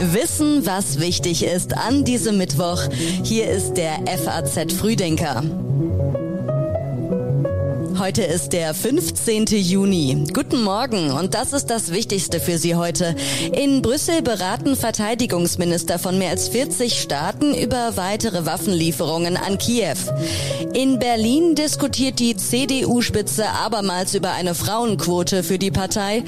Wissen, was wichtig ist an diesem Mittwoch. Hier ist der FAZ Frühdenker. Heute ist der 15. Juni. Guten Morgen und das ist das Wichtigste für Sie heute. In Brüssel beraten Verteidigungsminister von mehr als 40 Staaten über weitere Waffenlieferungen an Kiew. In Berlin diskutiert die CDU-Spitze abermals über eine Frauenquote für die Partei.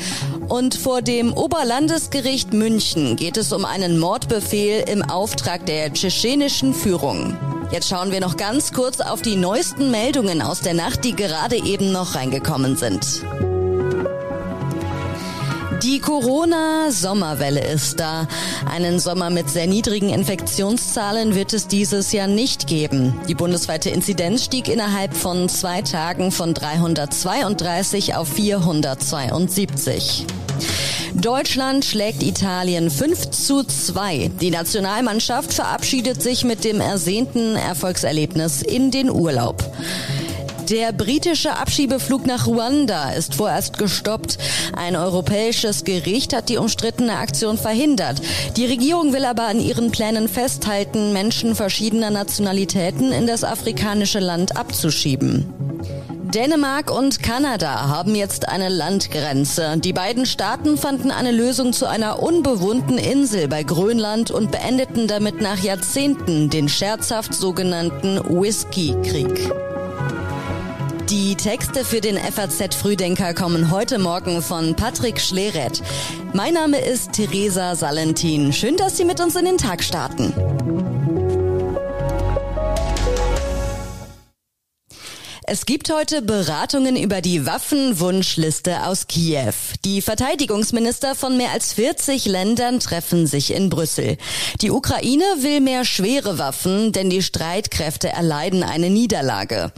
Und vor dem Oberlandesgericht München geht es um einen Mordbefehl im Auftrag der tschetschenischen Führung. Jetzt schauen wir noch ganz kurz auf die neuesten Meldungen aus der Nacht, die gerade eben noch reingekommen sind. Die Corona-Sommerwelle ist da. Einen Sommer mit sehr niedrigen Infektionszahlen wird es dieses Jahr nicht geben. Die bundesweite Inzidenz stieg innerhalb von zwei Tagen von 332 auf 472. Deutschland schlägt Italien 5 zu 2. Die Nationalmannschaft verabschiedet sich mit dem ersehnten Erfolgserlebnis in den Urlaub. Der britische Abschiebeflug nach Ruanda ist vorerst gestoppt. Ein europäisches Gericht hat die umstrittene Aktion verhindert. Die Regierung will aber an ihren Plänen festhalten, Menschen verschiedener Nationalitäten in das afrikanische Land abzuschieben. Dänemark und Kanada haben jetzt eine Landgrenze. Die beiden Staaten fanden eine Lösung zu einer unbewohnten Insel bei Grönland und beendeten damit nach Jahrzehnten den scherzhaft sogenannten Whisky-Krieg. Die Texte für den FAZ Frühdenker kommen heute Morgen von Patrick Schleret. Mein Name ist Theresa Salentin. Schön, dass Sie mit uns in den Tag starten. Es gibt heute Beratungen über die Waffenwunschliste aus Kiew. Die Verteidigungsminister von mehr als 40 Ländern treffen sich in Brüssel. Die Ukraine will mehr schwere Waffen, denn die Streitkräfte erleiden eine Niederlage.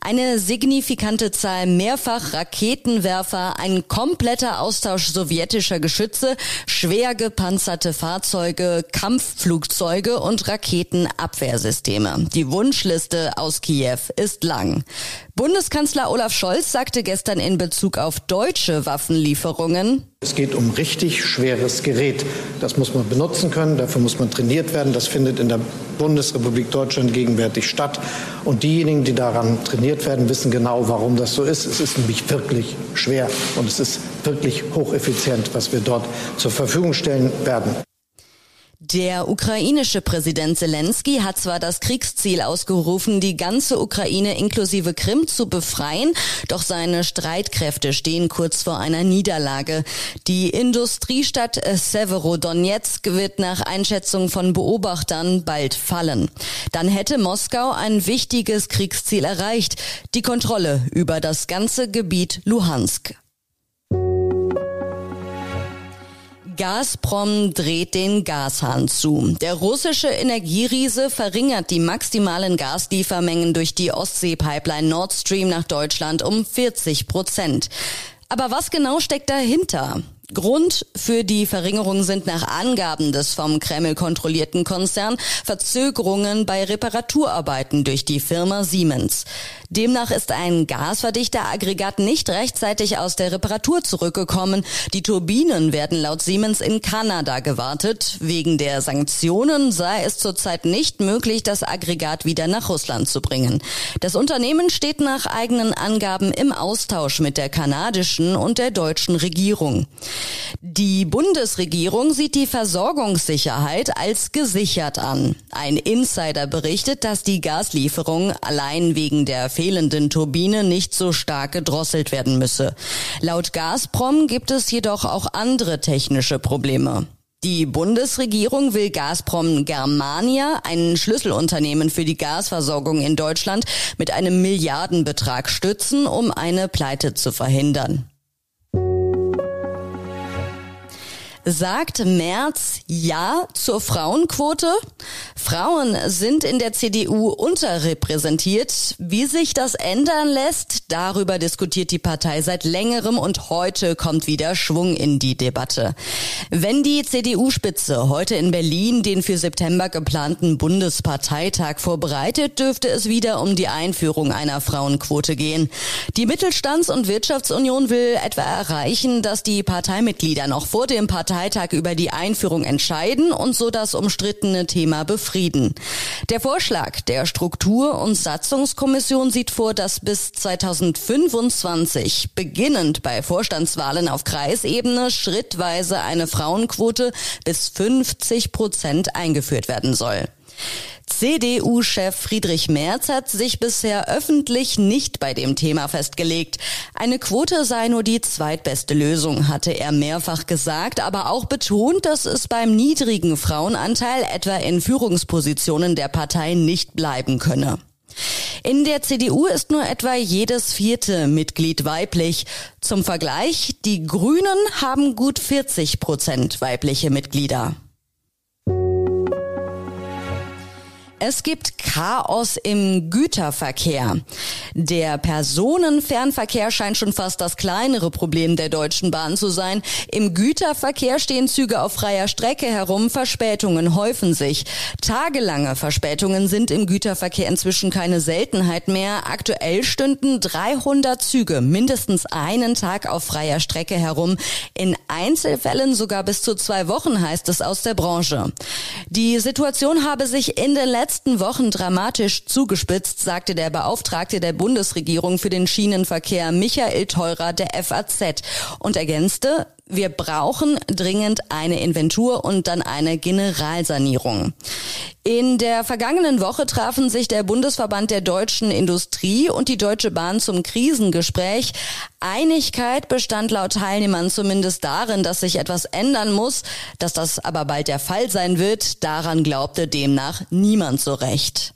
Eine signifikante Zahl mehrfach Raketenwerfer, ein kompletter Austausch sowjetischer Geschütze, schwer gepanzerte Fahrzeuge, Kampfflugzeuge und Raketenabwehrsysteme. Die Wunschliste aus Kiew ist lang. Bundeskanzler Olaf Scholz sagte gestern in Bezug auf deutsche Waffenlieferungen, es geht um richtig schweres Gerät. Das muss man benutzen können, dafür muss man trainiert werden. Das findet in der Bundesrepublik Deutschland gegenwärtig statt. Und diejenigen, die daran trainiert werden, wissen genau, warum das so ist. Es ist nämlich wirklich schwer und es ist wirklich hocheffizient, was wir dort zur Verfügung stellen werden. Der ukrainische Präsident Zelensky hat zwar das Kriegsziel ausgerufen, die ganze Ukraine inklusive Krim zu befreien, doch seine Streitkräfte stehen kurz vor einer Niederlage. Die Industriestadt Severodonetsk wird nach Einschätzung von Beobachtern bald fallen. Dann hätte Moskau ein wichtiges Kriegsziel erreicht, die Kontrolle über das ganze Gebiet Luhansk. Gazprom dreht den Gashahn zu. Der russische Energieriese verringert die maximalen Gasliefermengen durch die Ostsee-Pipeline Nord Stream nach Deutschland um 40 Prozent. Aber was genau steckt dahinter? Grund für die Verringerung sind nach Angaben des vom Kreml kontrollierten Konzern Verzögerungen bei Reparaturarbeiten durch die Firma Siemens. Demnach ist ein Gasverdichteraggregat nicht rechtzeitig aus der Reparatur zurückgekommen. Die Turbinen werden laut Siemens in Kanada gewartet. Wegen der Sanktionen sei es zurzeit nicht möglich, das Aggregat wieder nach Russland zu bringen. Das Unternehmen steht nach eigenen Angaben im Austausch mit der kanadischen und der deutschen Regierung. Die Bundesregierung sieht die Versorgungssicherheit als gesichert an. Ein Insider berichtet, dass die Gaslieferung allein wegen der fehlenden Turbine nicht so stark gedrosselt werden müsse. Laut Gazprom gibt es jedoch auch andere technische Probleme. Die Bundesregierung will Gazprom Germania, ein Schlüsselunternehmen für die Gasversorgung in Deutschland, mit einem Milliardenbetrag stützen, um eine Pleite zu verhindern. Sagt Merz Ja zur Frauenquote? Frauen sind in der CDU unterrepräsentiert. Wie sich das ändern lässt, darüber diskutiert die Partei seit längerem und heute kommt wieder Schwung in die Debatte. Wenn die CDU-Spitze heute in Berlin den für September geplanten Bundesparteitag vorbereitet, dürfte es wieder um die Einführung einer Frauenquote gehen. Die Mittelstands- und Wirtschaftsunion will etwa erreichen, dass die Parteimitglieder noch vor dem Parteitag über die Einführung entscheiden und so das umstrittene Thema befrieden. Der Vorschlag der Struktur- und Satzungskommission sieht vor, dass bis 2025, beginnend bei Vorstandswahlen auf Kreisebene, schrittweise eine Frauenquote bis 50 Prozent eingeführt werden soll. CDU-Chef Friedrich Merz hat sich bisher öffentlich nicht bei dem Thema festgelegt. Eine Quote sei nur die zweitbeste Lösung, hatte er mehrfach gesagt, aber auch betont, dass es beim niedrigen Frauenanteil etwa in Führungspositionen der Partei nicht bleiben könne. In der CDU ist nur etwa jedes vierte Mitglied weiblich. Zum Vergleich, die Grünen haben gut 40 Prozent weibliche Mitglieder. Es gibt Chaos im Güterverkehr. Der Personenfernverkehr scheint schon fast das kleinere Problem der Deutschen Bahn zu sein. Im Güterverkehr stehen Züge auf freier Strecke herum, Verspätungen häufen sich. Tagelange Verspätungen sind im Güterverkehr inzwischen keine Seltenheit mehr. Aktuell stünden 300 Züge mindestens einen Tag auf freier Strecke herum. In Einzelfällen sogar bis zu zwei Wochen heißt es aus der Branche. Die Situation habe sich in den letzten letzten Wochen dramatisch zugespitzt, sagte der Beauftragte der Bundesregierung für den Schienenverkehr Michael Teurer der FAZ und ergänzte, wir brauchen dringend eine Inventur und dann eine Generalsanierung. In der vergangenen Woche trafen sich der Bundesverband der deutschen Industrie und die Deutsche Bahn zum Krisengespräch. Einigkeit bestand laut Teilnehmern zumindest darin, dass sich etwas ändern muss. Dass das aber bald der Fall sein wird, daran glaubte demnach niemand so recht.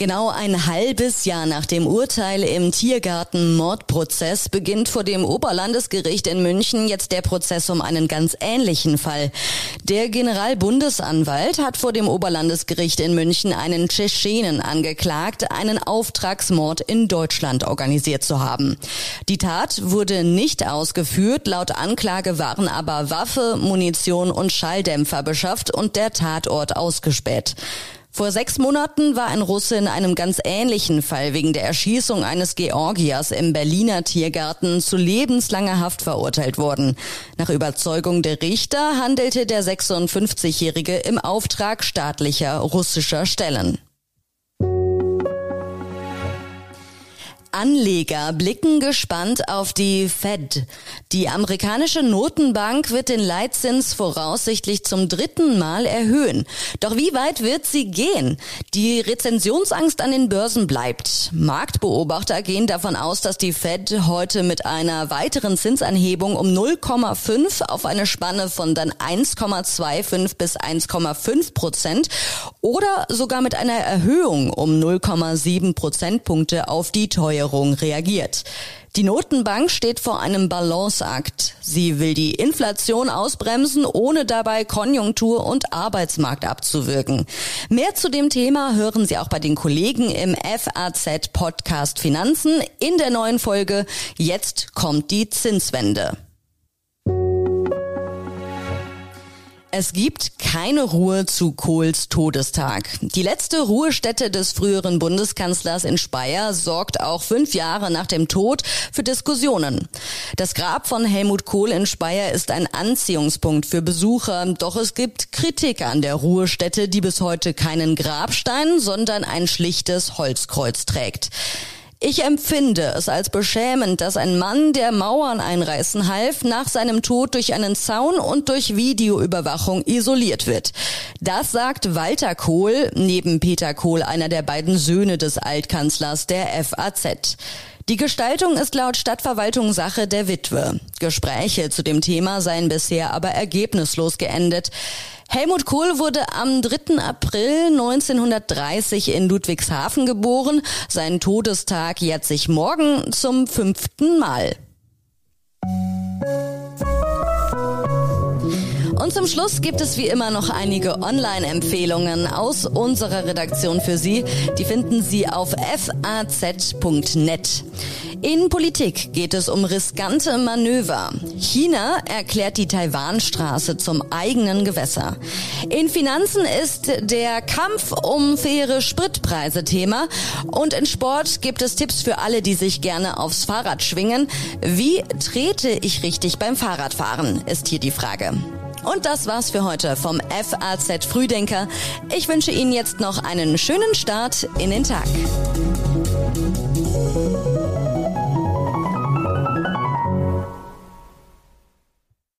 Genau ein halbes Jahr nach dem Urteil im Tiergarten-Mordprozess beginnt vor dem Oberlandesgericht in München jetzt der Prozess um einen ganz ähnlichen Fall. Der Generalbundesanwalt hat vor dem Oberlandesgericht in München einen Tschetschenen angeklagt, einen Auftragsmord in Deutschland organisiert zu haben. Die Tat wurde nicht ausgeführt, laut Anklage waren aber Waffe, Munition und Schalldämpfer beschafft und der Tatort ausgespäht. Vor sechs Monaten war ein Russe in einem ganz ähnlichen Fall wegen der Erschießung eines Georgiers im Berliner Tiergarten zu lebenslanger Haft verurteilt worden. Nach Überzeugung der Richter handelte der 56-Jährige im Auftrag staatlicher russischer Stellen. Anleger blicken gespannt auf die Fed. Die amerikanische Notenbank wird den Leitzins voraussichtlich zum dritten Mal erhöhen. Doch wie weit wird sie gehen? Die Rezensionsangst an den Börsen bleibt. Marktbeobachter gehen davon aus, dass die Fed heute mit einer weiteren Zinsanhebung um 0,5 auf eine Spanne von dann 1,25 bis 1,5 Prozent oder sogar mit einer Erhöhung um 0,7 Prozentpunkte auf die teure Steuerung reagiert. Die Notenbank steht vor einem Balanceakt. Sie will die Inflation ausbremsen, ohne dabei Konjunktur und Arbeitsmarkt abzuwirken. Mehr zu dem Thema hören Sie auch bei den Kollegen im FAZ Podcast Finanzen in der neuen Folge Jetzt kommt die Zinswende. Es gibt keine Ruhe zu Kohls Todestag. Die letzte Ruhestätte des früheren Bundeskanzlers in Speyer sorgt auch fünf Jahre nach dem Tod für Diskussionen. Das Grab von Helmut Kohl in Speyer ist ein Anziehungspunkt für Besucher, doch es gibt Kritik an der Ruhestätte, die bis heute keinen Grabstein, sondern ein schlichtes Holzkreuz trägt. Ich empfinde es als beschämend, dass ein Mann, der Mauern einreißen half, nach seinem Tod durch einen Zaun und durch Videoüberwachung isoliert wird. Das sagt Walter Kohl, neben Peter Kohl einer der beiden Söhne des Altkanzlers der FAZ. Die Gestaltung ist laut Stadtverwaltung Sache der Witwe. Gespräche zu dem Thema seien bisher aber ergebnislos geendet. Helmut Kohl wurde am 3. April 1930 in Ludwigshafen geboren. Sein Todestag jährt sich morgen zum fünften Mal. Und zum Schluss gibt es wie immer noch einige Online-Empfehlungen aus unserer Redaktion für Sie. Die finden Sie auf faz.net. In Politik geht es um riskante Manöver. China erklärt die Taiwanstraße zum eigenen Gewässer. In Finanzen ist der Kampf um faire Spritpreise Thema. Und in Sport gibt es Tipps für alle, die sich gerne aufs Fahrrad schwingen. Wie trete ich richtig beim Fahrradfahren, ist hier die Frage. Und das war's für heute vom FAZ Frühdenker. Ich wünsche Ihnen jetzt noch einen schönen Start in den Tag.